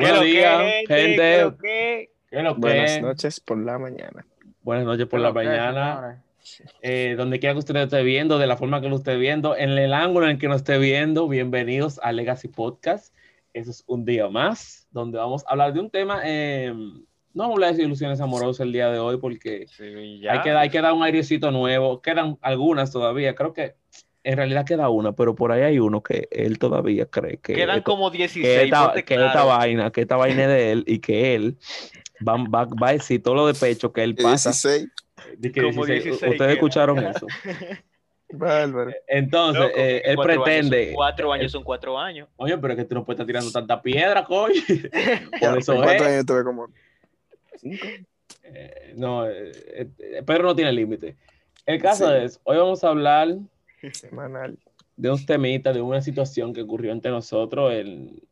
Buenos lo días, gente? gente. ¿Qué lo que? ¿Qué es lo que Buenas es? noches por la mañana. Buenas noches por ¿Qué la mañana. Eh, donde quiera que usted esté viendo, de la forma que lo esté viendo, en el ángulo en el que nos esté viendo, bienvenidos a Legacy Podcast. Eso es un día más, donde vamos a hablar de un tema. eh, no vamos a hablar de ilusiones amorosas el día de hoy, porque Sí, ya. hay, que, hay que dar un airecito nuevo. Quedan algunas todavía. Creo que en realidad queda una, pero por ahí hay uno que él todavía cree que. Quedan esto- como que 16. esta, ponte que claro. esta vaina, que esta vaina es de él y que él va, va, va a decir todo lo de pecho que él pasa. 16. de que Como 16, 16 Ustedes queda. escucharon eso. Bárbaro. Entonces, Loco, eh, él cuatro años pretende. son cuatro años son cuatro años. Oye, pero es que tú no puedes estar tirando tanta piedra, coño. Por eso ¿Cuántos es. años tuve como? Cinco. Eh, no, eh, eh, Pedro no tiene límite. El caso Sí. es, hoy vamos a hablar Semanal. de un temita, de una situación que ocurrió entre nosotros. El...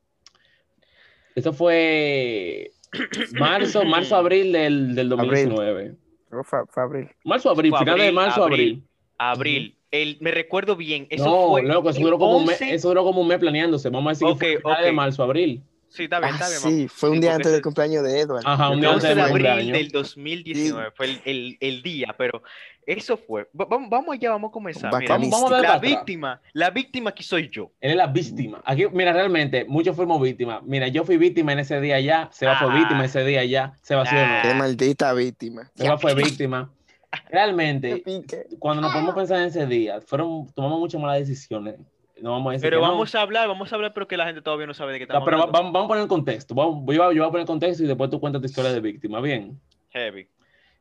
Esto fue marzo, marzo, abril del, del 2019. Luego fa- Fabril. Marzo, abril, Fue final de abril, marzo, abril. abril. Abril. El, me recuerdo bien. Eso no, fue. loco, eso duró, como un mes, 11. eso duró como un mes planeándose. Vamos a decir Ok, que fue final de marzo, abril. Sí, está bien, Ah, está bien. sí, vamos. fue un Sí, día antes del cumpleaños de Edward. Ajá, un día antes El 11 de de mi abril cumpleaños. del 2019 fue el, el, el día, pero eso fue. Va- Vamos, vamos allá, vamos a comenzar. Mira. Vamos a la atrás. víctima, la víctima aquí soy yo. Él es la víctima. Aquí, mira, realmente, muchos fuimos víctimas. Mira, yo fui víctima en ese día ya. Seba fue Ah. víctima ese día ya. Seba sí o no. Qué maldita víctima. Seba fue víctima. Realmente, cuando nos podemos pensar en ese día, fueron, tomamos muchas malas decisiones. No vamos a decir Pero que no. vamos a hablar, vamos a hablar, pero que la gente todavía no sabe de qué No, estamos pero va- hablando. vamos, vamos a poner el contexto. Vamos- yo, voy a- yo voy a poner el contexto y después tú cuentas tu historia de víctima. Bien. Heavy.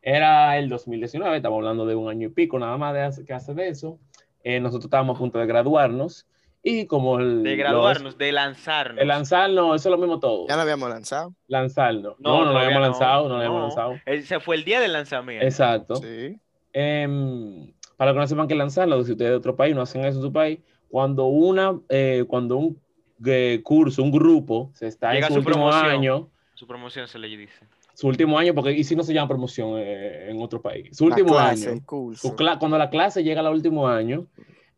Era el 2019, estamos hablando de un año y pico nada más de hace, que hace de eso. Eh, nosotros estábamos a punto de graduarnos y como el, De los- graduarnos, de lanzarnos. el lanzarnos, eso es lo mismo todo. Ya lo habíamos lanzado. Lanzarnos. No, No, no, lo habíamos no. lanzado, no lo habíamos lanzado. Ese fue el día del lanzamiento. Exacto. Sí. Em, para que no sepan que lanzarlo, si ustedes de otro país no hacen eso en su país, cuando una, eh, cuando un eh, curso, un grupo, se está Llega en su su último promoción. año, Su promoción se le dice. su último año, porque y si no se llama promoción eh, en otro país, su La último clase, año. curso. su cuando la clase llega al último año,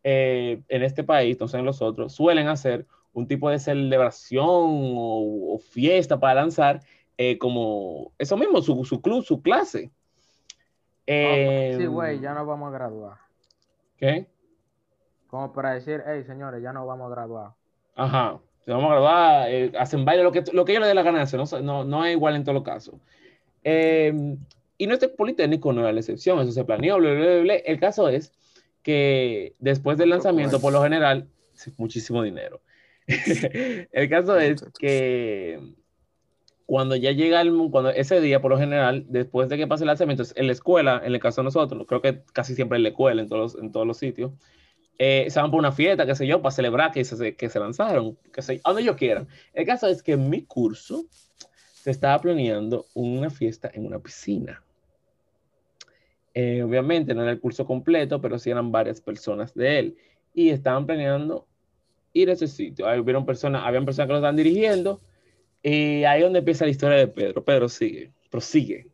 eh, en este país, entonces en los otros, suelen hacer un tipo de celebración o, o fiesta para lanzar, eh, como eso mismo, su, su club, su clase. Eh, Sí, güey, ya nos vamos a graduar. ¿Qué? Como para decir, hey, señores, ya nos vamos a graduar. Ajá. Se vamos a graduar, eh, hacen baile, lo que, lo que ellos les dé la gana de hacer, no, no, no es igual en todos los casos. Eh, y no este Politécnico no era la excepción, eso se planeó, bla, bla, bla, bla. El caso es que después del lanzamiento, por lo general, muchísimo dinero. el caso es que cuando ya llega el, cuando ese día, por lo general, después de que pase el lanzamiento, en la escuela, en el caso de nosotros, creo que casi siempre en la escuela, en todos en todos los sitios, eh, se van por una fiesta, qué sé yo, para celebrar que se, que se lanzaron, que sé, a donde ellos quieran. El caso es que en mi curso se estaba planeando una fiesta en una piscina. Eh, obviamente no era el curso completo, pero sí eran varias personas de él. Y estaban planeando ir a ese sitio. Ahí hubieron personas, habían personas que lo estaban dirigiendo. Y ahí es donde empieza la historia de Pedro. Pedro sigue, prosigue.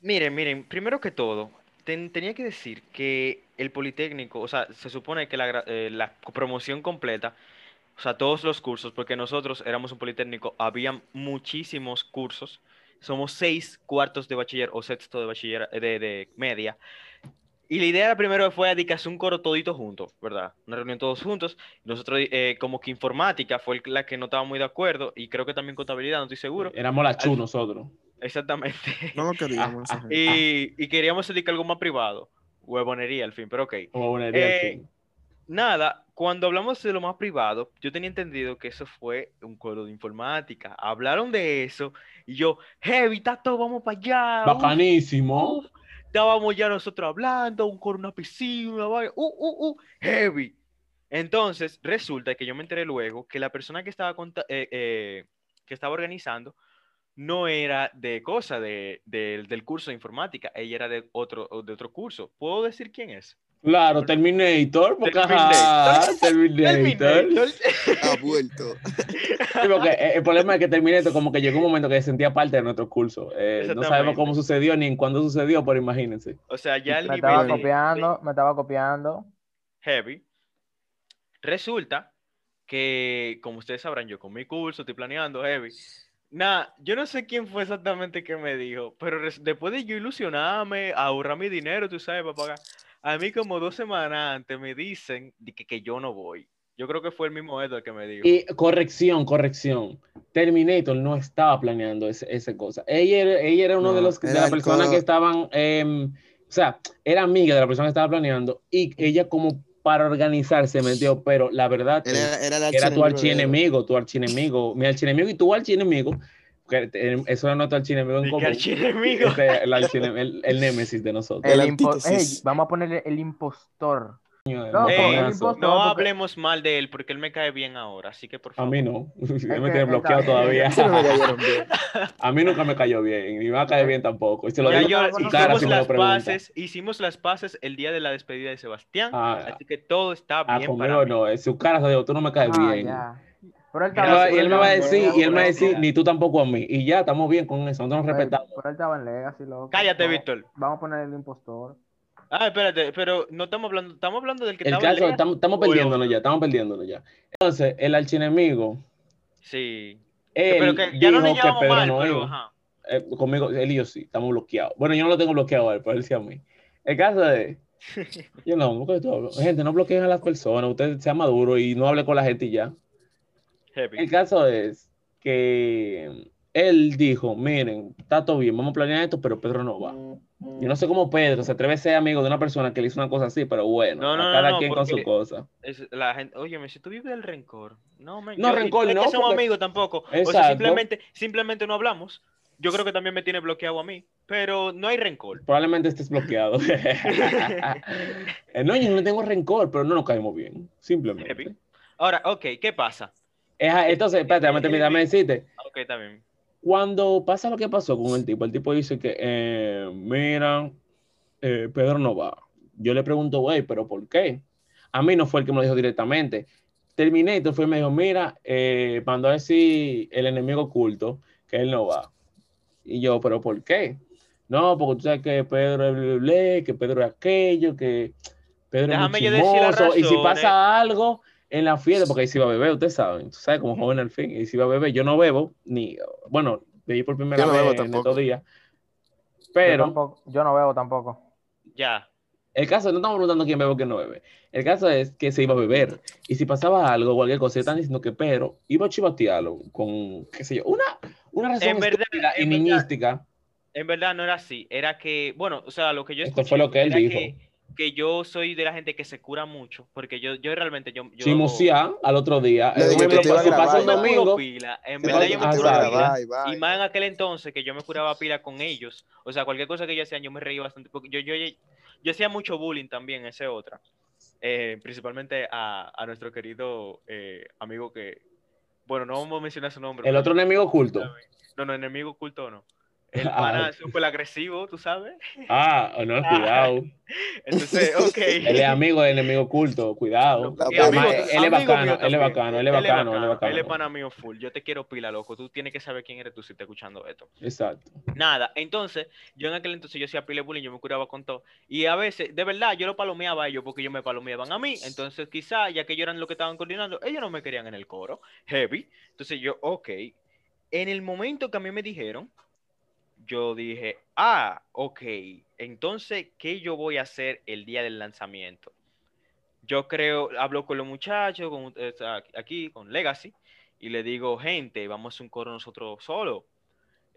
Miren, miren, primero que todo, ten- tenía que decir que el Politécnico, o sea, se supone que la, eh, la promoción completa, o sea, todos los cursos, porque nosotros éramos un Politécnico, había muchísimos cursos, somos seis cuartos de bachiller o sexto de bachiller eh, de, de media. Y la idea primero fue dedicarse un coro todito juntos, ¿verdad? Una reunión todos juntos. Nosotros, eh, como que informática fue la que no estaba muy de acuerdo, y creo que también contabilidad, no estoy seguro. Éramos la chu Al- nosotros. Exactamente. No lo queríamos. Ah, ah. Y, y queríamos dedicar algo más privado. Huevonería, al fin, pero ok. Buenería, Eh, sí. Nada, cuando hablamos de lo más privado, yo tenía entendido que eso fue un coro de informática. Hablaron de eso y yo, heavy, tato, vamos para allá. uf, Bacanísimo. uf". Estábamos ya nosotros hablando, un coro, una piscina, una vaina, uh, uh, uh, heavy. Entonces, resulta que yo me enteré luego que la persona que estaba, eh, eh, que estaba organizando no era de cosa de, de- del curso de informática, ella era de otro, de otro curso. ¿Puedo decir quién es? Claro, Terminator, porque Terminator. ajá, Terminator. Terminator. Ha vuelto. Sí, porque eh, el problema es que Terminator como que llegó un momento que se sentía parte de nuestro curso. Eh, no sabemos cómo sucedió ni en cuándo sucedió, pero imagínense. O sea, ya el Me nivel estaba de- copiando, me estaba copiando. heavy. Resulta que, como ustedes sabrán, yo con mi curso estoy planeando heavy. Nah, yo no sé quién fue exactamente que me dijo, pero después de yo ilusionarme, ahorrar mi dinero, tú sabes, para pagar, a mí como dos semanas antes me dicen que, que yo no voy. Yo creo que fue el mismo Edward que me dijo. Y corrección, corrección. Terminator no estaba planeando ese- esa cosa. Ella era, ella era uno de los de era las personas que estaban, em, o sea, era amiga de la persona que estaba planeando y ella como para organizarse metió, pero la verdad Era, era, que era tu archienemigo tu archienemigo, mi archienemigo y tu archienemigo, eso era nuestro archienemigo en común. archienemigo. Este, el, el, el némesis de nosotros. El El impo- antítesis. Ey, vamos a ponerle el impostor. No, Eh, No porque- hablemos mal de él porque él me cae bien ahora, así que por A favor. mí no, me que tiene está- bloqueado todavía. Me. A mí nunca me cayó bien, ni me va a caer bien tampoco. Y se lo Ya digo yo- cara hicimos si me las paces, hicimos las paces el día de la despedida de Sebastián, Ah, así que todo está ah, bien para conmigo mí. no, en su cara se dijo, tú no me caes Ah, bien. ya. Pero él Y él estaba, va- y él me va a decir, y él me va a decir, ni tú tampoco a mí. Y ya, estamos bien con eso, nosotros nos respetamos. pero él estaba en Legacy, loco. Cállate, Víctor. Vamos a poner el impostor. Ah, espérate, pero no estamos hablando, estamos hablando del que El caso, estamos, estamos o el perdiéndonos otro. ya, estamos perdiéndonos ya. Entonces, el archienemigo, Sí. él pero que ya no nos que llevamos Pedro mal, no pero iba. ajá. Eh, conmigo, él y yo sí, estamos bloqueados. Bueno, yo no lo tengo bloqueado a él, pero él sí a mí. El caso es, yo no, gente, no bloqueen a las personas, usted sea maduro y no hable con la gente y ya. Heavy. El caso es que él dijo, miren, está todo bien, vamos a planear esto, pero Pedro no va. Yo no sé cómo Pedro se atreve a ser amigo de una persona que le hizo una cosa así, pero bueno, No, no, a cada no, quien con su cosa. Es la gente, óyeme, si tú vives del rencor, no, man, No, yo- rencor es no, que somos porque- amigos tampoco. O sea, Exacto. simplemente, simplemente no hablamos. Yo creo que también me tiene bloqueado a mí, pero no hay rencor. Probablemente estés bloqueado. Eh, no, yo no tengo rencor, pero no nos caemos bien, simplemente. Ahora, ok, ¿qué pasa? Entonces, espérate, dame dame decirte. Ok, bien. Cuando pasa lo que pasó con el tipo, el tipo dice que, eh, mira, eh, Pedro no va. Yo le pregunto, güey, ¿pero por qué? A mí no fue el que me lo dijo directamente. Terminator fue y me dijo, mira, eh, mandó a decir el enemigo oculto que él no va. Y yo, ¿pero por qué? No, porque tú sabes que Pedro es ble, que Pedro es aquello, que Pedro Déjame es yo decir las chismoso. Y si pasa algo en la fiesta, porque ahí se iba a beber, ustedes saben, tú sabes, como joven al fin, y si iba a beber, yo no bebo, ni, bueno, bebí por primera Yo no vez bebo en tampoco. estos días. Yo, Pero tampoco, yo no veo tampoco. Ya. el caso, no estamos preguntando quién bebe o quién no bebe. El caso es que se iba a beber. Y si pasaba algo, cualquier cosa, están diciendo que Pedro iba a chivatearlo con, qué sé yo, una, una razón En verdad, y en verdad. niñística. En verdad no era así. Era que, bueno, o sea, lo que yo Esto escuché fue lo que él dijo. Que, que yo soy de la gente que se cura mucho, porque yo, yo realmente, yo, yo al otro día. Le Eh, digo te iba a pasa un yo domingo, pila. En verdad yo me curo pila. Y más en aquel entonces que yo me curaba pila con ellos. O sea, cualquier cosa que ellos hacían, yo me reía bastante. Porque yo, yo, yo hacía mucho bullying también, esa es otra. Eh, principalmente a, a nuestro querido eh, amigo que. Bueno, no vamos a mencionar su nombre. el otro enemigo oculto. No, no, enemigo oculto no. El Ah, pana ok. súper agresivo, tú sabes. Ah, no, cuidado. Entonces, ok. Él es amigo del enemigo oculto, cuidado. Además, él es bacano, él es bacano, él es bacano, él es Él es pana mío full. Yo te quiero pila, loco. Tú tienes que saber quién eres tú si estás escuchando esto. Exacto. Nada, entonces, yo en aquel entonces yo hacía pile bullying, yo me curaba con todo. Y a veces, de verdad, yo lo palomeaba a ellos porque ellos me palomeaban a mí. Entonces, quizá, ya que ellos eran los que estaban coordinando, ellos no me querían en el coro. Heavy. Entonces yo, ok. En el momento que a mí me dijeron, yo dije, ah, ok. Entonces, ¿qué yo voy a hacer el día del lanzamiento? Yo creo, hablo con los muchachos, con, aquí, con Legacy, y le digo, gente, vamos a hacer un coro nosotros solos.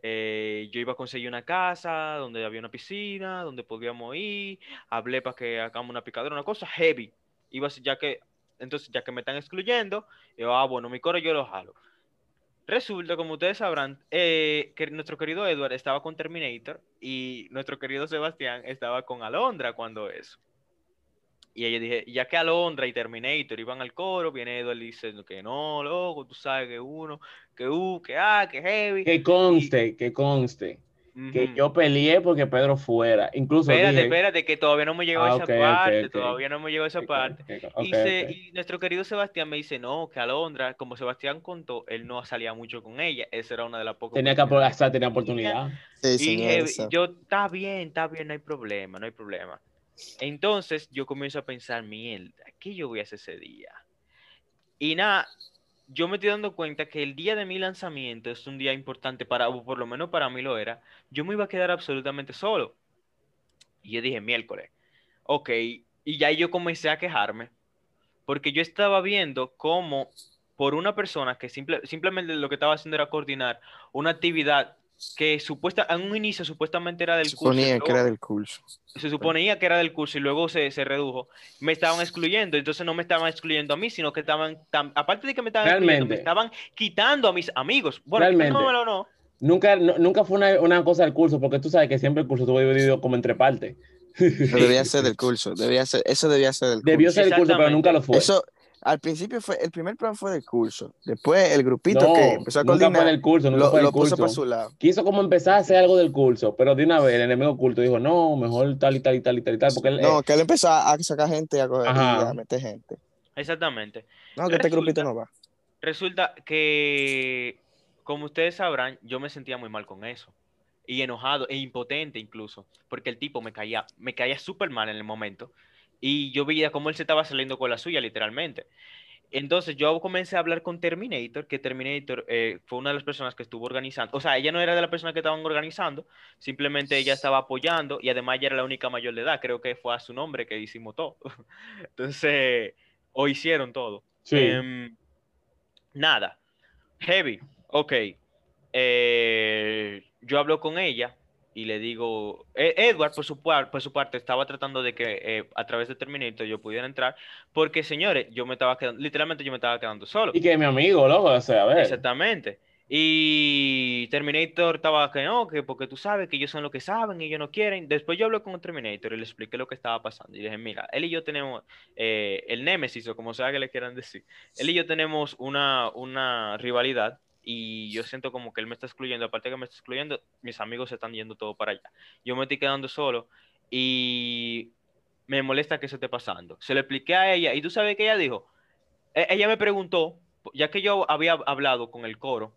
Eh, yo iba a conseguir una casa donde había una piscina, donde podíamos ir. Hablé para que hagamos una picadora, una cosa heavy. Iba ya que, entonces, ya que me están excluyendo, yo, ah, bueno, mi coro yo lo jalo. Resulta, como ustedes sabrán, eh, que nuestro querido Edward estaba con Terminator y nuestro querido Sebastián estaba con Alondra cuando eso. Y ella dije, ya que Alondra y Terminator iban al coro, viene Edward y dice que no, loco, tú sabes que uno, que uh, que ah, que heavy. Que conste, que conste, que yo peleé porque Pedro fuera. Incluso Espérate, dije, espérate, que todavía no me llegó Ah, esa parte, todavía no me llegó esa Ok, parte. y, se- y nuestro querido Sebastián me dice, no, que Alondra, como Sebastián contó, él no salía mucho con ella, esa era una de las pocas Tenía que aprovechar, tenía oportunidad. Sí, Y esa. yo, está bien, está bien, no hay problema, no hay problema. Entonces yo comienzo a pensar, mierda, ¿qué yo voy a hacer ese día? Y nada, yo me estoy dando cuenta que el día de mi lanzamiento es un día importante para, o por lo menos para mí lo era, yo me iba a quedar absolutamente solo. Y yo dije, miércoles, ok, y ya yo comencé a quejarme, porque yo estaba viendo cómo por una persona que simple, simplemente lo que estaba haciendo era coordinar una actividad que supuesta, en un inicio supuestamente era del Se curso. suponía que era del curso. se suponía que era del curso y luego se, se redujo, me estaban excluyendo, entonces no me estaban excluyendo a mí, sino que estaban, tam- aparte de que me estaban excluyendo, me estaban quitando a mis amigos. Bueno, Realmente. quitándomelo no. Nunca, no- nunca fue una, una cosa del curso, porque tú sabes que siempre el curso estuvo dividido como entre partes. Pero debía ser del curso. Debía ser, eso debía ser del Debió curso. ser el curso, pero nunca lo fue. Eso, al principio fue, el primer plan fue del curso. Después el grupito no, que empezó a nunca coordinar fue del curso, nunca lo, fue del lo puso para su lado. Quiso como empezar a hacer algo del curso, pero de una vez el enemigo oculto dijo, no, mejor tal y tal y tal y tal y tal, porque él, No, eh, que él empezó a sacar gente a coger y a meter gente. Exactamente. No, que este grupito no va. Resulta que, como ustedes sabrán, yo me sentía muy mal con eso. Y enojado e impotente incluso, porque el tipo me caía, me caía súper mal en el momento. Y yo veía cómo él se estaba saliendo con la suya, literalmente. Entonces yo comencé a hablar con Terminator, que Terminator eh, fue una de las personas que estuvo organizando. O sea, ella no era de las personas que estaban organizando, simplemente ella estaba apoyando y además ella era la única mayor de edad. Creo que fue a su nombre que hicimos todo. Entonces, o hicieron todo. sí. Em, nada. Heavy. Ok. Eh, yo hablo con ella y le digo, eh, Edward por su, por su parte estaba tratando de que eh, a través de Terminator yo pudiera entrar, porque señores, yo me estaba quedando, literalmente yo me estaba quedando solo. y que mi amigo, loco, o sea, a ver. Exactamente. Y Terminator estaba que no, que porque tú sabes que ellos son los que saben y ellos no quieren. Después yo hablé con Terminator y le expliqué lo que estaba pasando. Y le dije, mira, él y yo tenemos eh, el Némesis, o como sea que le quieran decir. Él y yo tenemos una, una rivalidad y yo siento como que él me está excluyendo. Aparte que me está excluyendo, mis amigos se están yendo todo para allá. Yo me estoy quedando solo y me molesta que eso esté pasando. Se lo expliqué a ella y tú sabes que ella dijo. E- Ella me preguntó, ya que yo había hablado con el coro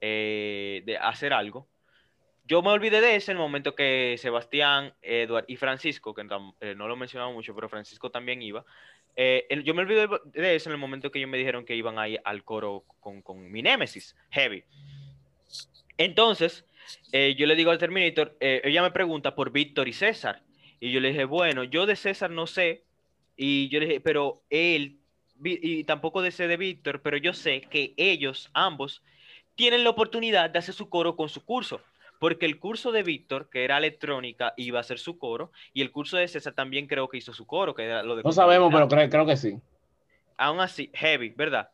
eh, de hacer algo, yo me olvidé de eso en el momento que Sebastián, Eduard y Francisco, que eh, no lo mencionaba mucho, pero Francisco también iba. eh, yo me olvidé de eso en el momento que ellos me dijeron que iban a ir al coro con, con mi Némesis, Heavy. Entonces, eh, yo le digo al Terminator, ella me pregunta por Víctor y César. Y yo le dije, bueno, yo de César no sé. Y yo le dije, pero él, y tampoco de sé de Víctor, pero yo sé que ellos, ambos, tienen la oportunidad de hacer su coro con su curso. Porque el curso de Víctor, que era electrónica, iba a hacer su coro. Y el curso de César también creo que hizo su coro, que era lo de No sabemos, pero creo, creo que sí. Aún así, heavy, ¿verdad?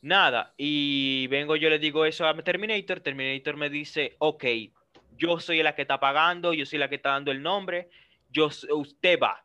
Nada, y vengo yo le digo eso a Terminator, Terminator me dice, ok, yo soy la que está pagando, yo soy la que está dando el nombre, yo, usted va.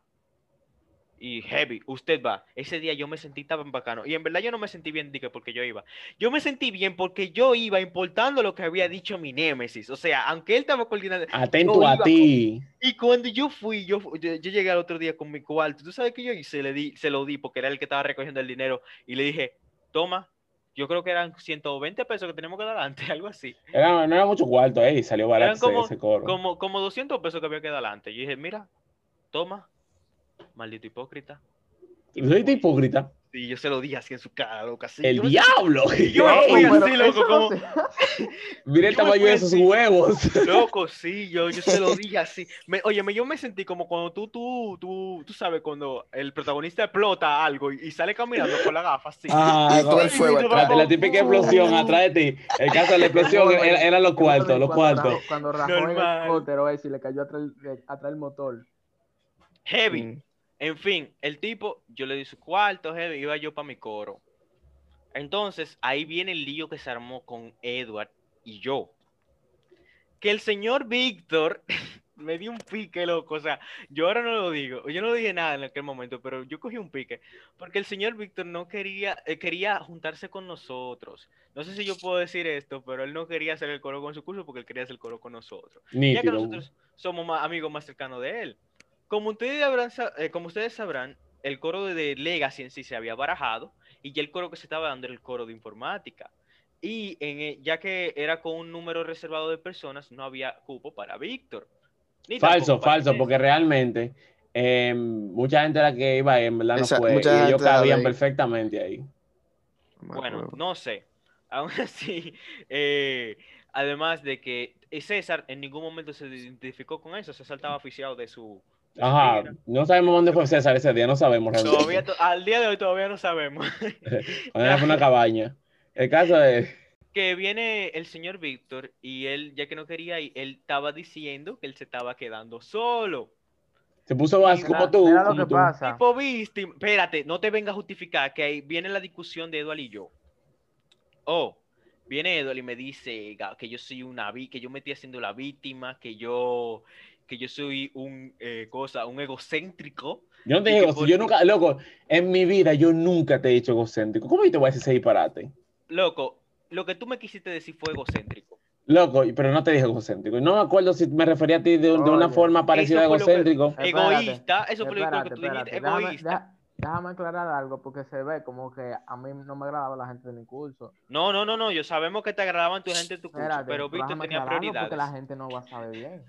Y heavy, usted va. Ese día yo me sentí tan bacano. Y en verdad yo no me sentí bien dije, porque yo iba. Yo me sentí bien porque yo iba importando lo que había dicho mi némesis. O sea, aunque él estaba coordinando. Atento a ti. Y cuando yo fui, yo, yo, yo llegué al otro día con mi cuarto. ¿Tú sabes qué yo hice? Le di, se lo di porque era el que estaba recogiendo el dinero. Y le dije, toma, yo creo que eran 120 pesos que tenemos que dar antes, algo así. Era- no era mucho cuarto, eh, y salió barato Eran como, ese, ese coro. como, como 200 pesos que había que dar adelante. Yo dije, mira, toma, maldito hipócrita. Soy hipócrita. Y yo se lo di así en su cara, loca. Así, ¡El yo me- diablo! yo me fui así, loco, no como- se- Mira el tamaño de esos así. huevos. Loco, sí, yo, yo se lo dije así. Me, oye, me- yo me sentí como cuando tú, tú, tú, tú sabes, cuando el protagonista explota algo y, y sale caminando con la gafa así. Ah, Y todo el fuego la, atrás. la típica explosión atrás de ti. El caso de la explosión era- los cuartos, los cuando cuartos. Cuando rajó el helicóptero ese y le cayó atrás el, atrás el motor. Heavy. Mm. En fin, el tipo, yo le di su cuarto, heavy, iba yo para mi coro. Entonces, ahí viene el lío que se armó con Edward y yo. Que el señor Víctor me dio un pique, loco. O sea, yo ahora no lo digo. Yo no dije nada en aquel momento, pero yo cogí un pique. Porque el señor Víctor no quería, eh, quería juntarse con nosotros. No sé si yo puedo decir esto, pero él no quería hacer el coro con su curso porque él quería hacer el coro con nosotros ya que nosotros somos más amigos más cercanos de él. Como ustedes, habrán eh, como ustedes sabrán, el coro de Legacy en sí se había barajado y ya el coro que se estaba dando era el coro de informática. Y en, e- ya que era con un número reservado de personas, no había cupo para Víctor. Falso, falso, porque realmente eh, mucha gente la que iba ahí, en verdad no Esa- fue. Y mucha ellos cabían perfectamente ahí. Bueno, no sé. Aún así, eh, además de que César en ningún momento se identificó con eso, César estaba oficiado de su... Ajá, no sabemos dónde fue César ese día, no sabemos realmente. Todavía, to- al día de hoy todavía no sabemos. Era fue una cabaña. El caso es, que viene el señor Víctor y él, ya que no quería ir, él estaba diciendo que él se estaba quedando solo. se puso Mira- como tú. mira lo que tú. pasa. Tipo víctima. Espérate, no te venga a justificar que ahí viene la discusión de Eduardo y yo. Oh, viene Eduardo y me dice que yo soy una vi, que yo me estoy haciendo la víctima, que yo, que yo soy un eh, cosa, un egocéntrico. Yo no te digo, que si por- yo nunca, loco, en mi vida yo nunca te he dicho egocéntrico. ¿Cómo yo te voy a decir ese disparate? Loco, lo que tú me quisiste decir fue egocéntrico. Loco, pero no te dije egocéntrico. No me acuerdo si me refería a ti de, de una forma parecida a que- egocéntrico. Espérate, Egoísta, eso fue lo espérate, que tú dijiste, espérate, déjame- egoísta. deja- Déjame aclarar algo porque se ve como que a mí no me agradaba la gente de mi curso. No, no, no, no, yo sabemos que te agradaban tu gente en tu curso, Espérate, pero Víctor déjame tenía prioridades. Porque la gente no va a saber bien.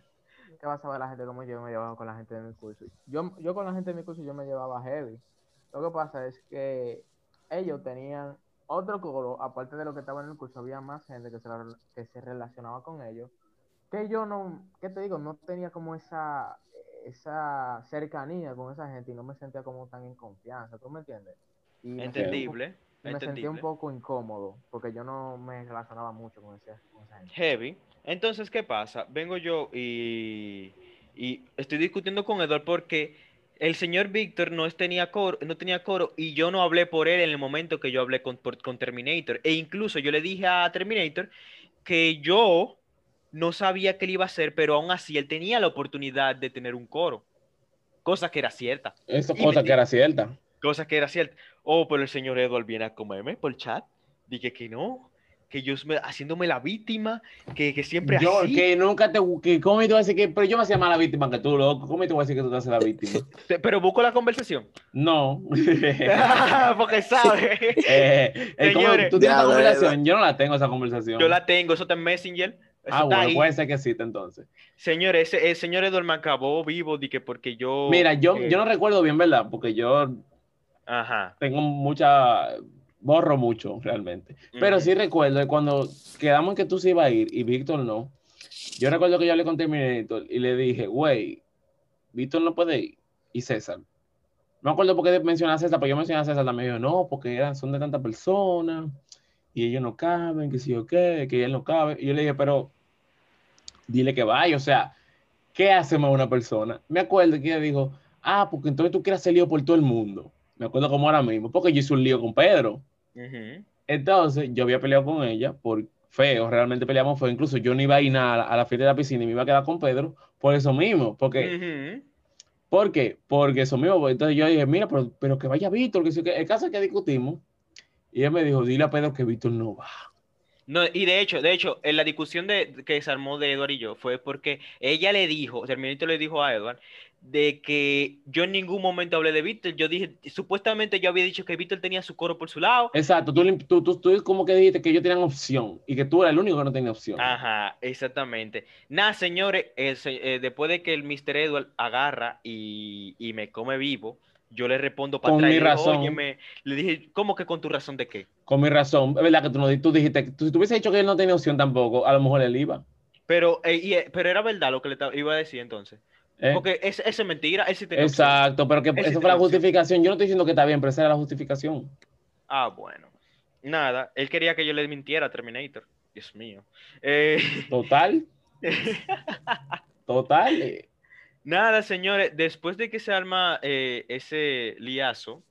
¿Qué va a saber la gente cómo yo me llevaba con la gente de mi curso? Yo, yo con la gente de mi curso yo me llevaba heavy. Lo que pasa es que ellos tenían otro coro, aparte de lo que estaba en el curso, había más gente que se, la- que se relacionaba con ellos. Que yo no, ¿qué te digo? No tenía como esa, esa cercanía con esa gente y no me sentía como tan en confianza, ¿tú me entiendes? Y me y me sentía un poco incómodo porque yo no me relacionaba mucho con, ese, con esa gente. Heavy. Entonces, ¿qué pasa? Vengo yo y, y estoy discutiendo con Edward porque el señor Víctor no tenía coro, no tenía coro y yo no hablé por él en el momento que yo hablé con, por- con Terminator. E incluso yo le dije a Terminator que yo no sabía que él iba a hacer, pero aún así él tenía la oportunidad de tener un coro. Cosa que era cierta. Esa Y cosa me- que era cierta. Cosa que era cierta. Oh, pero el señor Edward viene a comerme por chat. Dije que no, que yo me- haciéndome la víctima, que, que siempre Yo, así. que nunca te. Que, ¿Cómo te voy a decir que.? Pero yo me hacía más la víctima que tú, loco. ¿Cómo te voy a decir que tú te haces la víctima? Pero busco la conversación. No. Porque sabe. Eh, eh, ¿cómo- Señores. ¿Tú tienes de conversación? Yo no la tengo, esa conversación. Yo la tengo, eso está en Messenger. Eso Ah, bueno, ahí. puede ser que exista entonces. Señor, ese, el señor Edward me acabó vivo, di que porque yo. Mira, yo, eh, yo no recuerdo bien, ¿verdad? Porque yo Ajá. tengo mucha. Borro mucho, realmente. Pero Ujú. sí recuerdo cuando quedamos en que tú sí ibas a ir y Víctor no. Yo recuerdo que yo hablé con Terminator y le dije, güey, Víctor no puede ir. Y César. No me acuerdo por qué mencioné a César, pero yo mencioné a César también. Yo, no, porque eran, son de tantas personas y ellos no caben, que si yo qué, que él no cabe. Y yo le dije, pero dile que vaya, o sea, ¿qué hace más una persona? Me acuerdo que ella dijo, ah, porque entonces tú quieres lío por todo el mundo. Me acuerdo como ahora mismo, porque yo hice un lío con Pedro. Entonces, yo había peleado con ella por feo, realmente peleamos feo. Incluso yo no iba a ir nada a la, fiesta de la piscina y me iba a quedar con Pedro por eso mismo. Porque, Ujú. ¿Por qué? Porque eso mismo. pues, Entonces yo dije, mira, pero, pero que vaya Víctor. Que- el caso es que discutimos. Y él me dijo, dile a Pedro que Víctor no va. No, y de hecho, de hecho, en la discusión de, que se armó de Edward y yo fue porque ella le dijo, Terminator le dijo a Edward, de que yo en ningún momento hablé de Víctor. Yo dije, supuestamente yo había dicho que Víctor tenía su coro por su lado. Exacto. Tú, tú, tú, tú como que dijiste que ellos tenían opción y que tú eras el único que no tenía opción. Ajá, exactamente. Nada, señores, eh, se- eh, después de que el Mr. Edward agarra y, y me come vivo, yo le respondo para Con atrás. mi razón. "Óyeme", le dije, ¿cómo que con tu razón de qué? Con mi razón. Es verdad que tú, no, tú dijiste, que tú- si tú dicho que él no tenía opción tampoco, a lo mejor él iba. Pero, eh, y, eh, pero era verdad lo que le iba a decir entonces. ¿eh? Porque ese ese es mentira, él sí tenía opción. Exacto, pero que Él sí esa fue la opción. justificación. Yo no estoy diciendo que está bien, pero esa era la justificación. Ah, bueno. Nada, él quería que yo le mintiera a Terminator. Dios mío. Eh, Total. Total. Nada, señores, después de que se arma eh, ese liazo,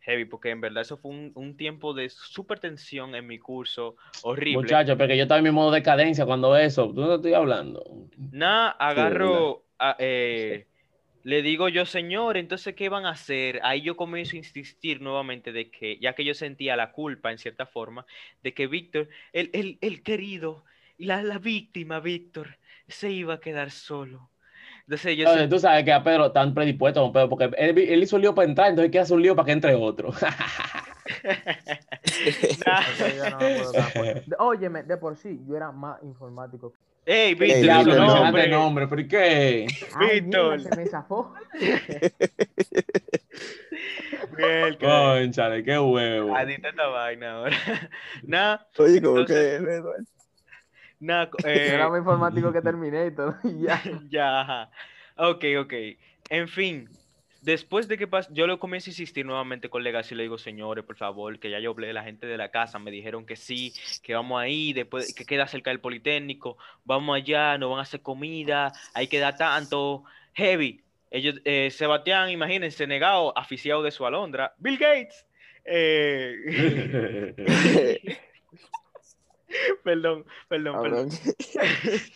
heavy, porque en verdad eso fue un, un tiempo de súper tensión en mi curso, horrible. Muchachos, porque yo estaba en mi modo de cadencia cuando eso. ¿Tú no estoy hablando? Nada, agarro, ¿verdad? a- eh, le digo yo, señor, entonces, ¿qué van a hacer? Ahí yo comienzo a insistir nuevamente de que, ya que yo sentía la culpa, en cierta forma, de que Víctor, el, el, el querido, la, la víctima, Víctor, se iba a quedar solo. Entonces yo Entonces, sent- tú sabes que a Pedro están predispuestos Pedro, porque él, él hizo un lío para entrar, entonces hay que hacer un lío para que entre otro. No Óyeme, de por sí, yo era más informático. Ey, Víctor, Diablo, no, nombre. nombre, ¿y qué? Ay, Víctor. se me zafó. Conchale, qué huevo. Adicta a esta vaina ahora. Nada, Oye, como Entonces- que. Nada. Eh, era más informático que Terminator. y ya. Ya, ajá. Ok, ok. En fin, después de que pas yo le comienzo a insistir nuevamente con Legacy, le digo, señores, por favor, que ya yo hablé de la gente de la casa, me dijeron que sí, que vamos ahí, después que queda cerca del Politécnico, vamos allá, nos van a hacer comida, hay que dar tanto. Heavy. Ellos, eh, Sebastián, imagínense, negado, aficiado de su alondra. Bill Gates. Eh, perdón, perdón, perdón.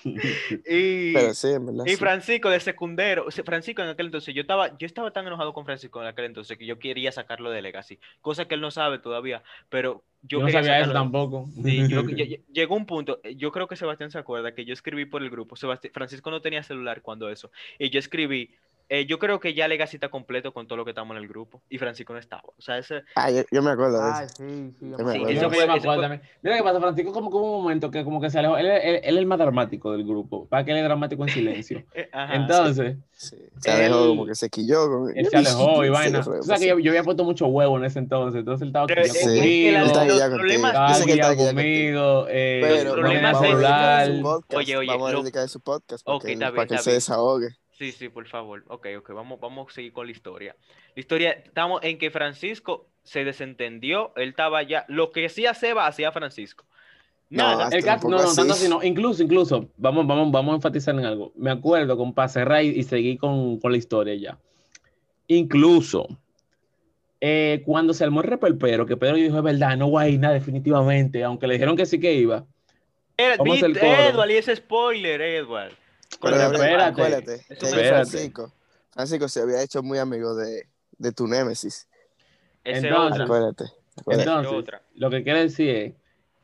Y, Pero sí, en verdad. y sí. Francisco de secundero, Francisco en aquel entonces, yo estaba, yo estaba tan enojado con Francisco en aquel entonces que yo quería sacarlo de Legacy, cosa que él no sabe todavía, pero yo Yo no sabía eso tampoco. Sí, yo- yo- yo- llegó un punto, eh, yo creo que Sebastián se acuerda que yo escribí por el grupo, Sebasti- Francisco no tenía celular cuando eso, y yo escribí, eh, yo creo que ya Legacy está completo con todo lo que estamos en el grupo, y Francisco no estaba, o sea, ese, Ah, yo, yo me acuerdo de Ay, eso. sí, sí. yo Sí, me Sí, acuerdo. Eso eso que fue- yo me acuerdo fue- también. Mira qué pasa, Francisco como que hubo un momento que como que se alejó. Él, él- él es el más dramático del grupo. Para que él es dramático en silencio. eh, ajá, Entonces, Sí. Se alejó Él- como que se quilló. Como... él se alejó y Sí, vaina. fue Tú sabes que yo, yo había pueto mucho huevo en ese entonces. Entonces él estaba Pero Sí. conmigo. la- Él. Estaba está guillado guillado conmigo. Eh, Pero celular. su podcast. Oye, oye, vamos a dedicar su podcast para que, se desahogue. Sí, sí, por favor. Ok, ok, vamos, vamos a seguir con la historia. La historia, estamos en que Francisco se desentendió, él estaba ya, lo que hacía Seba, hacía Francisco. No, Nada, hasta El poco no, no, tanto así, no. Incluso, incluso, vamos, vamos, vamos a enfatizar en algo. Me acuerdo con para cerrar y, y seguir con, con la historia ya. Incluso, eh, cuando se armó el repelpero, que Pedro dijo, es verdad, no voy a ir nada definitivamente, aunque le dijeron que sí que iba. Vamos a hacer viste, el coro. Edward, y ese spoiler, Edward. Pero espérate, acuérdate espérate. Francisco, Francisco se había hecho muy amigo de, de tu némesis. Ese Entonces, otra. Acuérdate. acuérdate. Entonces, lo que quiere decir es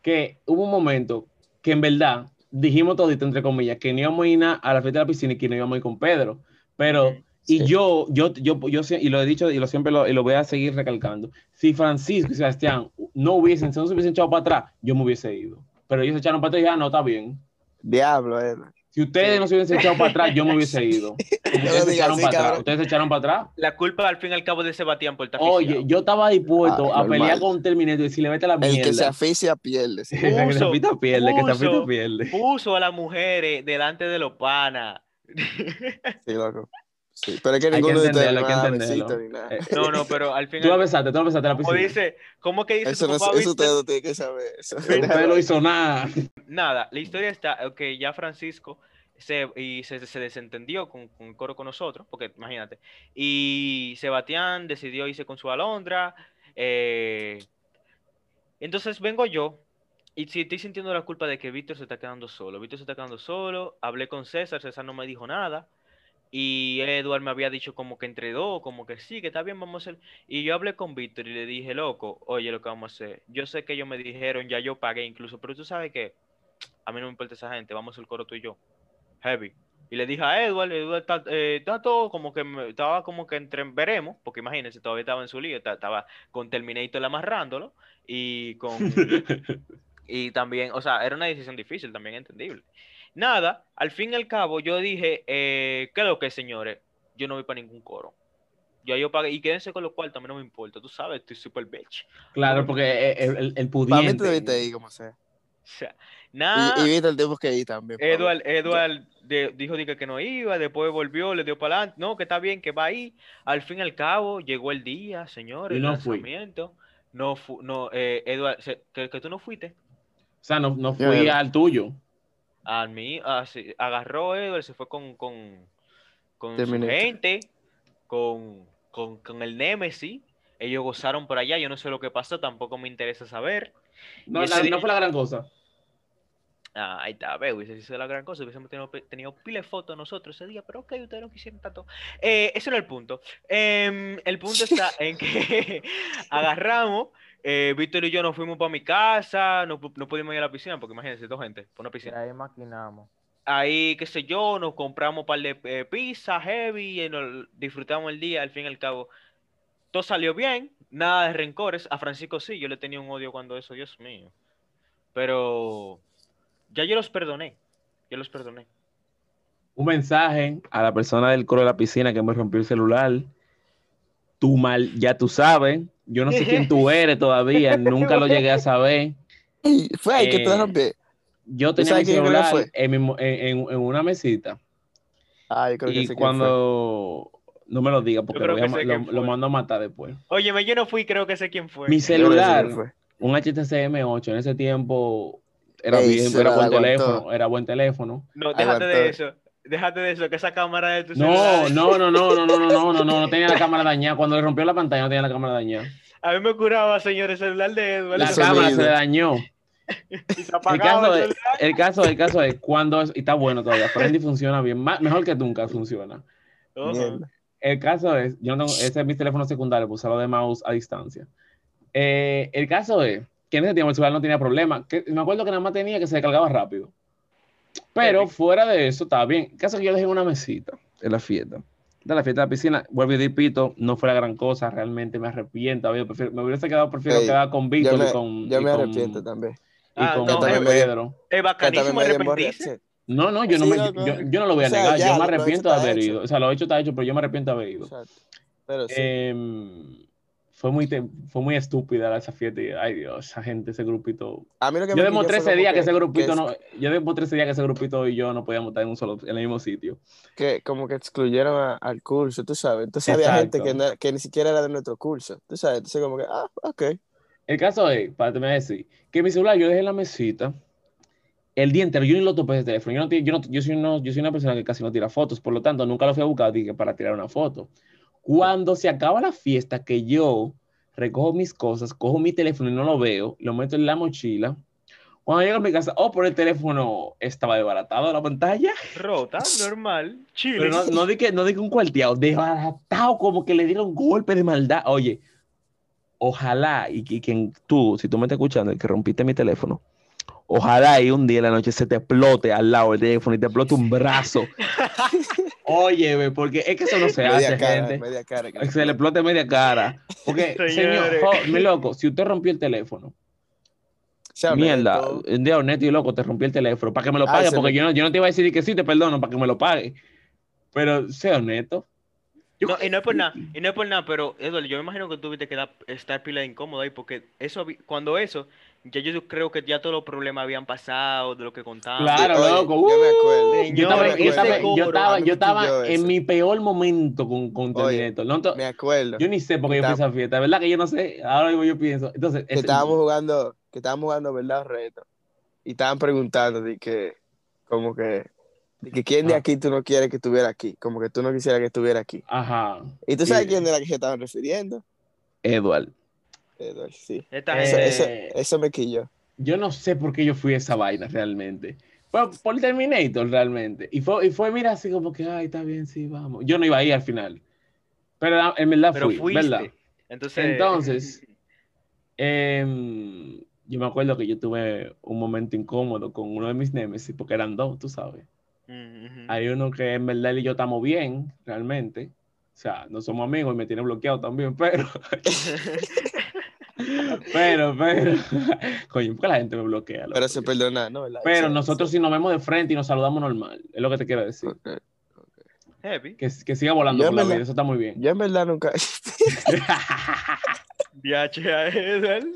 que hubo un momento que en verdad dijimos todito, entre comillas, que no íbamos a ir na- a la fiesta de la piscina y que no íbamos a ir con Pedro. Pero, Ujú. y Sí. yo, yo, yo, yo, y lo he dicho y lo siempre lo, y lo voy a seguir recalcando, si Francisco y Sebastián no hubiesen, si no se hubiesen echado para atrás, yo me hubiese ido. Pero ellos se echaron para atrás y dijeron, "Ah, no, está bien. Diablo, Edward. Si ustedes no se hubiesen echado para atrás, yo me hubiese ido. Ustedes se echaron así, para atrás. Ustedes se echaron para atrás. La culpa al fin y al cabo de Sebastián por estar Oye, aficiado. yo estaba dispuesto Ah, a pelear con Terminator y decirle, vete a la El mierda. que se aficia pierde. sí. que se Puso, apita pierde, que se puso. pierde. Puso a las mujeres delante de los panas. Sí, loco. Sí, pero es que Hay que ninguno de ustedes hay que entenderlo. nada. Eh, No, no, pero al fin Tú la besaste, tú la besaste a la como dice, ¿cómo que dice Eso, tu no, papá, eso ustedes no tienen que saber. Eso. Usted no hizo nada. Nada, la historia está, ok, ya Francisco se, y se, se desentendió con, con el coro con nosotros, porque imagínate, y Sebastián decidió irse con su alondra, eh, entonces vengo yo, y si estoy sintiendo la culpa de que Víctor se está quedando solo, Víctor se está quedando solo, hablé con César, César no me dijo nada, y Edward me había dicho como que entre dos, como que sí, que está bien, vamos a hacer, y yo hablé con Víctor y le dije, loco, oye, lo que vamos a hacer, yo sé que ellos me dijeron, ya yo pagué incluso, pero tú sabes que a mí no me importa esa gente, vamos al coro tú y yo. Heavy. Y le dije a Edward, Edward está, eh, está todo como que me- estaba como que entre veremos, porque imagínense, todavía estaba en su lío, ta- estaba con Terminator amarrándolo y con y también, o sea, era una decisión difícil, también entendible. Nada, al fin y al cabo yo dije, eh, ¿qué es lo que señores? Yo no voy para ningún coro. Ya yo pagué, y quédense con lo cual también no me importa, tú sabes, estoy super bitch. Claro, porque eh, el, el, el Para mí pudiente. debiste ir como sea. O sea, nada. Y, y viste el tiempo que ir también. Edward, Edward de- dijo que no iba, después volvió, le dio para adelante, no, que está bien, que va ahí. Al fin y al cabo, llegó el día, señores, Y el no fui. No, fu- no, eh, Edward, se- que, que tú no fuiste. O sea, no, no Yo fui al tuyo. A mí, agarró Edward, se fue con, con, con su gente, con, con, con el Nemesis. Ellos gozaron por allá, yo no sé lo que pasó, tampoco me interesa saber. No, la- día- no fue la gran cosa. Ah, ahí está, ve, hubiese sido la gran cosa, hubiésemos tenido, tenido pila de fotos nosotros ese día, pero ok, ustedes no quisieron tanto. Eh, ese no es el punto. Em, el punto está en que agarramos, eh, Víctor y yo nos fuimos para mi casa, no, no pudimos ir a la piscina, porque imagínense, dos gente, por una Y piscina. ahí maquinamos. Ahí, qué sé yo, nos compramos un par de eh, pizza heavy, y nos disfrutamos el día, al fin y al cabo. Todo salió bien, nada de rencores. A Francisco sí, yo le tenía un odio cuando eso, Dios mío. Pero ya yo los perdoné. Yo los perdoné. Un mensaje a la persona del coro de la piscina que me rompió el celular. Tú mal, ya tú sabes. Yo no sé quién tú eres todavía, nunca lo llegué a saber. Y fue ahí que te Eh, rompí. Yo tenía mi que celular fue? en, mi en- en- en una mesita Ah, yo creo que y fue. cuando... No me lo digas porque lo, a que lo, mando a matar después. Óyeme, yo no fui, creo que sé quién fue. Mi que celular, fue. un HTC M8, en ese tiempo era, Ey, bien, era buen aguantó. teléfono, era buen teléfono. No, déjate de eso. Déjate de eso, que esa cámara de tu No, celular. no, no, no, no, no, no, no, no, no, no tenía la cámara dañada. Cuando le rompió la pantalla no tenía la cámara dañada. A mí me curaba, señor, el celular de Edward. La cámara se dañó. y se El caso, el es, el caso, el caso es cuando es- y está bueno todavía, prende y funciona bien, más- mejor que nunca funciona. El caso es, yo no tengo, ese es mi teléfono secundario, pues usarlo de mouse a distancia. Eh, el caso es que en ese tiempo el celular no tenía problema. Que, me acuerdo que nada más tenía que se descargaba rápido. Pero fuera de eso, estaba bien. El caso que yo dejé una mesita en la fiesta. De la fiesta de la piscina, vuelvo y repito, no fue la gran cosa, realmente me arrepiento. había- prefiero- me hubiese quedado, prefiero Ey, quedar con Yo Víctor me, y con, yo y me con- arrepiento también. y Ah, con no, con eh, Pedro. Es Que bacanísimo me arrepentirse. No, no, yo, no Sí, me, loco. yo, yo no lo voy a O sea, negar, ya, yo me arrepiento de haber hecho. ido. O sea, lo hecho está hecho, pero yo me arrepiento de haber ido. Exacto. Pero sí. Em, fue, muy fue muy estúpida esa fiesta y, ay Dios, esa gente, ese grupito. a mí lo que Yo demostré ese día que ese grupito que- no, yo demostré ese día que ese grupito y yo no podíamos estar en un solo, en el mismo sitio. que como que excluyeron a- al curso, tú sabes. Entonces había gente Exacto. que, no- que ni siquiera era de nuestro curso, tú sabes. Entonces como que, ah, ok. El caso es, para terminar de decir, que mi celular yo dejé en la mesita el día entero, yo ni lo topé ese teléfono. Yo, no, yo, no- yo, soy uno- yo soy una persona que casi no tira fotos, por lo tanto, nunca lo fui a buscar dije, para tirar una foto. Cuando se acaba la fiesta, que yo recojo mis cosas, cojo mi teléfono y no lo veo, lo meto en la mochila. Cuando llego a mi casa, oh, por el teléfono estaba desbaratado la pantalla. Rota, normal, chile. Pero no, no di que, no di un cuarteado, desbaratado, como que le dieron golpe de maldad. Oye, ojalá, y que quien tú, si tú me estás escuchando, el que rompiste mi teléfono, ojalá y un día en la noche se te explote al lado del teléfono y te explote un brazo. Oye, ve, porque es que eso no se media hace, cara, gente. media cara. que se le explote media cara. Porque, señor, jo- mi loco, si usted rompió el teléfono, Sea mierda, un día honesto y loco, te rompí el teléfono, para que me lo Ah, pague, se porque me- yo no, yo no te iba a decir que sí, te perdono, para que me lo pague. Pero sé honesto. Yo- No, y no es por nada, y no es por nada, pero Eduardo, yo me imagino que tuviste que estar pila de incómodo ahí, porque eso, cuando eso, ya yo creo que ya todos los problemas habían pasado, de lo que contábamos. Claro, Oye, loco. yo me acuerdo. Yo estaba, yo estaba- yo yo en eso. mi peor momento con, con Terminator. No, Me acuerdo. yo ni sé por qué yo fui a esa fiesta. ¿Verdad que yo no sé? Ahora mismo yo pienso. Entonces, que ese- estábamos jugando, que estábamos jugando verdad reto. Y estaban preguntando de que, como que, de que quién de Ah. aquí tú no quieres que estuviera aquí, como que tú no quisieras que estuviera aquí. Ajá. Y tú sabes Sí. quién era que se estaban refiriendo. Edward. Edward, sí. Esta Eh, Eso, gente, eso, eso me quilló. Yo no sé por qué yo fui a esa vaina realmente. Fue por Terminator realmente. Y fue, y fue, mira, así como que, ay, está bien, sí, vamos. Yo no iba ahí al final. Pero ah, en verdad pero fui, fuiste. ¿verdad? Entonces, Entonces, em, yo me acuerdo que yo tuve un momento incómodo con uno de mis némesis, porque eran dos, tú sabes. Mm, ujú. Hay uno que en verdad él y yo estamos bien, realmente. O sea, no somos amigos y me tiene bloqueado también, pero, pero, pero, coño, porque la gente me bloquea. loco? Pero se perdona, ¿no? Pero nosotros si nos vemos de frente y nos saludamos normal, es lo que te quiero decir. Ok. Heavy. Que, que siga volando Yo por la vida, eso está muy bien. Yo en verdad nunca, Viaje a Edward.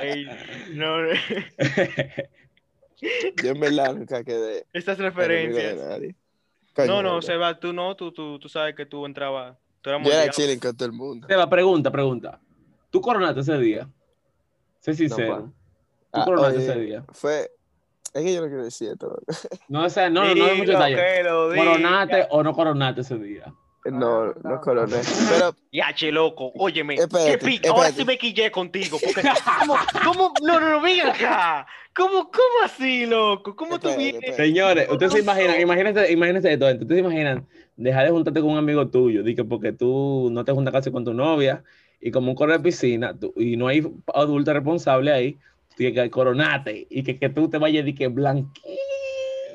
Ey, no, yo en verdad nunca quedé estas referencias. Coño, No, no. Seba, tú no, tú, tú, tú sabes que tú entrabas, tú eras Yo era moldeado. chilling con todo el mundo. Seba, pregunta, pregunta. ¿Tú coronaste ese día? Sé sincero. ¿Tú Ah, coronaste oye, ese día? Fue, es que yo no quiero decir esto. No, o sea, no, no, no hay mucho detalle. ¿Coronaste o no coronaste ese día? No, no coroné. Pero Ya, che, loco, óyeme, Espérate, qué pica, ahora sí me quillé contigo, porque, ¿cómo, cómo, no, no, no, ven acá, ¿cómo, cómo así, loco? ¿Cómo tú Espérate, vienes? espérate. Señores, ustedes se No, imaginan, no. imagínense, imagínense de todo esto. Ustedes se imaginan dejar de juntarte con un amigo tuyo, porque tú no te juntas casi con tu novia y como un coro de piscina tú- y no hay adulto responsable ahí, tienes que coronarte y que, que tú te vayas de que blanquito.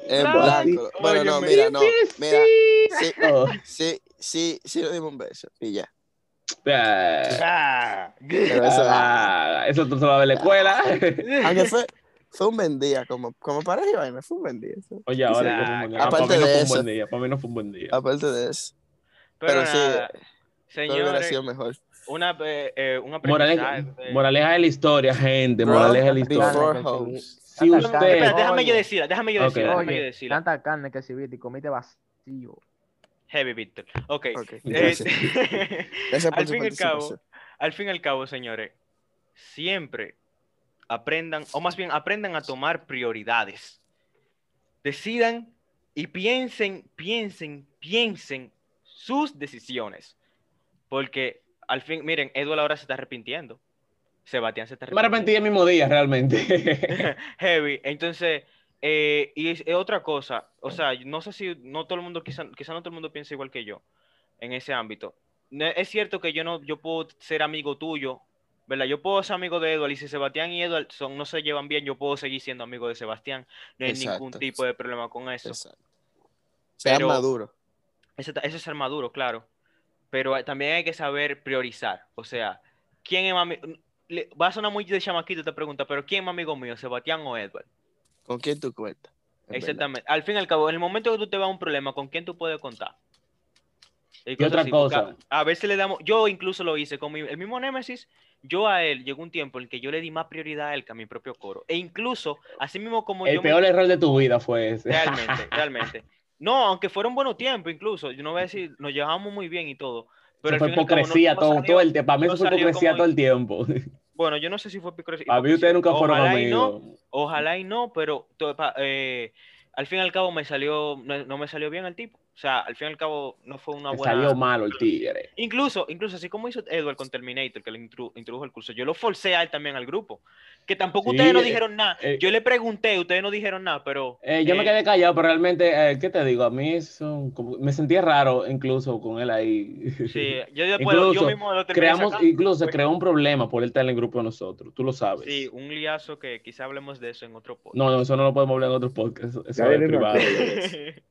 en Claro. blanco. Bueno, no, mira, no. Mira, sí, Oh, sí, sí, sí, nos dimos un beso. Y ya. ah, Ah, Pero eso, ah, eso tú se vas a ver en la escuela. aunque fue, fue un buen día, como, como pareja y vaina, fue un buen día. eso. Oye, ahora sea, que fue un buen día. Ah, aparte para mí no de eso. buen día. Para mí no fue un buen día. Aparte de eso. pero Pero sí, Todo hubiera Señores, sido mejor. Una, eh, eh, un Moraleja, aprendizaje. moraleja de la historia, gente. Bro, Moraleja de la historia. Si usted. Espera, déjame yo decirla, déjame yo decirla, déjame yo Oye, decirla. tanta carne que si viste y comiste vacío. Heavy Victor. Ok. Ok, eh, al fin y al cabo, al fin y al cabo, señores, siempre aprendan, o más bien aprendan a tomar prioridades. Decidan y piensen, piensen, piensen sus decisiones. Porque al fin, miren, Edward ahora se está arrepintiendo. Sebastián se está Me arrepentí el mismo día, realmente. Heavy. Entonces, eh, y es, es otra cosa, o sea, no sé si no todo el mundo, quizá, quizá no todo el mundo piensa igual que yo en ese ámbito. No- Es cierto que yo no, yo puedo ser amigo tuyo, ¿verdad? Yo puedo ser amigo de Edward y si Sebastián y Edward son, no se llevan bien, yo puedo seguir siendo amigo de Sebastián. No hay ningún Exacto. tipo de problema con eso. Exacto. Sean Pero- maduros. Eso, eso es ser maduro, claro. Pero también hay que saber priorizar. O sea, ¿quién es más ami- le- Va a sonar muy de chamaquito esta pregunta, pero ¿quién es más amigo mío, Sebastián o Edward? ¿Con quién tú cuentas? Verdad. Exactamente. Al fin y al cabo, en el momento que tú te vas a un problema, ¿con quién tú puedes contar? Y Y otra cosa. A, veces le damos, yo incluso lo hice con mi- el mismo Némesis, yo a él llegó un tiempo en el que yo le di más prioridad a él que a mi propio coro. E incluso, así mismo como El yo me- peor error de tu vida fue ese. Realmente, realmente. No, aunque fuera un buen tiempo incluso, yo no voy a decir, nos llevamos muy bien y todo. Pero fue cabo no- hipocresía todo, salió- todo el tiempo. Para mí no eso fue hipocresía como- todo el tiempo. Bueno, yo no sé si fue hipocresía. Para mí ustedes nunca fueron Ojalá y no, amigos. Ojalá y no, pero eh, al fin y al cabo me salió, no, no me salió bien el tipo. O sea, al fin y al cabo no fue una buena. salió malo el tigre. Incluso, incluso así como hizo Edward con Terminator, que le intru- introdujo el curso, yo lo forcé a él también al grupo. Que tampoco Sí, ustedes no eh, dijeron nada. eh, yo le pregunté, ustedes no dijeron nada, pero. Eh, yo me eh, quedé callado, pero realmente, eh, ¿qué te digo? A mí eso, como- me sentía raro incluso con él ahí. Sí, yo después yo Incluso mismo lo Creamos, sacando. incluso se Fue- creó un problema por él estar en el grupo de nosotros. Tú lo sabes. Sí, un liazo que quizá hablemos de eso en otro podcast. No, no, eso no lo podemos hablar en otro podcast. Eso, eso Ya es privado.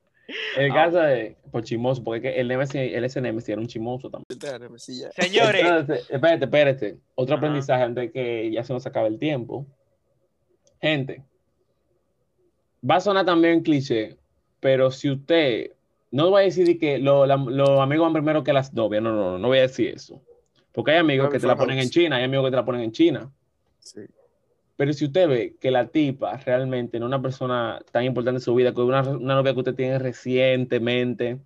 El Ah. caso de por chimoso, porque el Nemesis, el ese Nemesis era un chimoso también. Ya. Señores, Entonces, espérate, espérate. Otro Ajá. aprendizaje antes de que ya se nos acabe el tiempo. Gente, va a sonar también cliché, pero si usted no voy a decir de que lo- los amigos van primero que las novias, no, no, no, no voy a decir eso. Porque hay amigos Creo que te la ponen en. China, hay amigos que te la ponen en China. Sí. Pero si usted ve que la tipa realmente no es una persona tan importante en su vida, que una, una novia que usted tiene recientemente,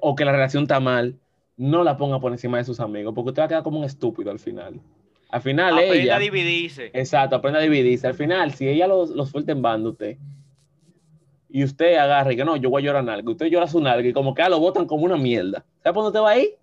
o que la relación está mal, no la ponga por encima de sus amigos, porque usted va a quedar como un estúpido al final. Al final aprenda ella, a dividirse. exacto, aprenda a dividirse. Al final, si ella lo, lo suelta en bando usted, y usted agarra y que no, yo voy a llorar nalga, usted llora su nalga y como que ah, lo botan como una mierda. ¿Sabes por dónde usted va ahí?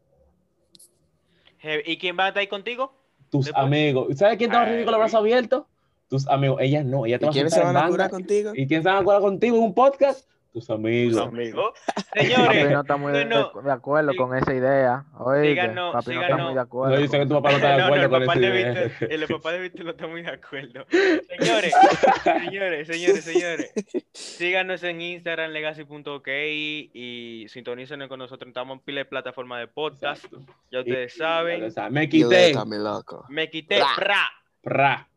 ¿Y quién va a estar ahí contigo? Tus Después- amigos. ¿Sabes quién te va a con los brazos abiertos? Tus amigos. Ella no, ella te ¿Y va a quiénes se en van a banda. curar contigo? ¿Y quién se va a curar contigo en un podcast? Tus amigos. Tus Amigo. Papi Señores, no está muy de, bueno, de acuerdo sí. con esa idea. Oíste, Díganos, papi no está muy de acuerdo. No, sé que tu papá no está de no, no, acuerdo el con papá esa de idea. Víctor, el papá de Víctor no está muy de acuerdo. Señores, señores, señores, señores, síganos en Instagram, legacy.ok y sintonícenos con nosotros. Estamos en pila de plataforma de podcast. Exacto. Ya ustedes Y- saben. o sea, me quité. Me quité, Bra. ¡pra! Pra.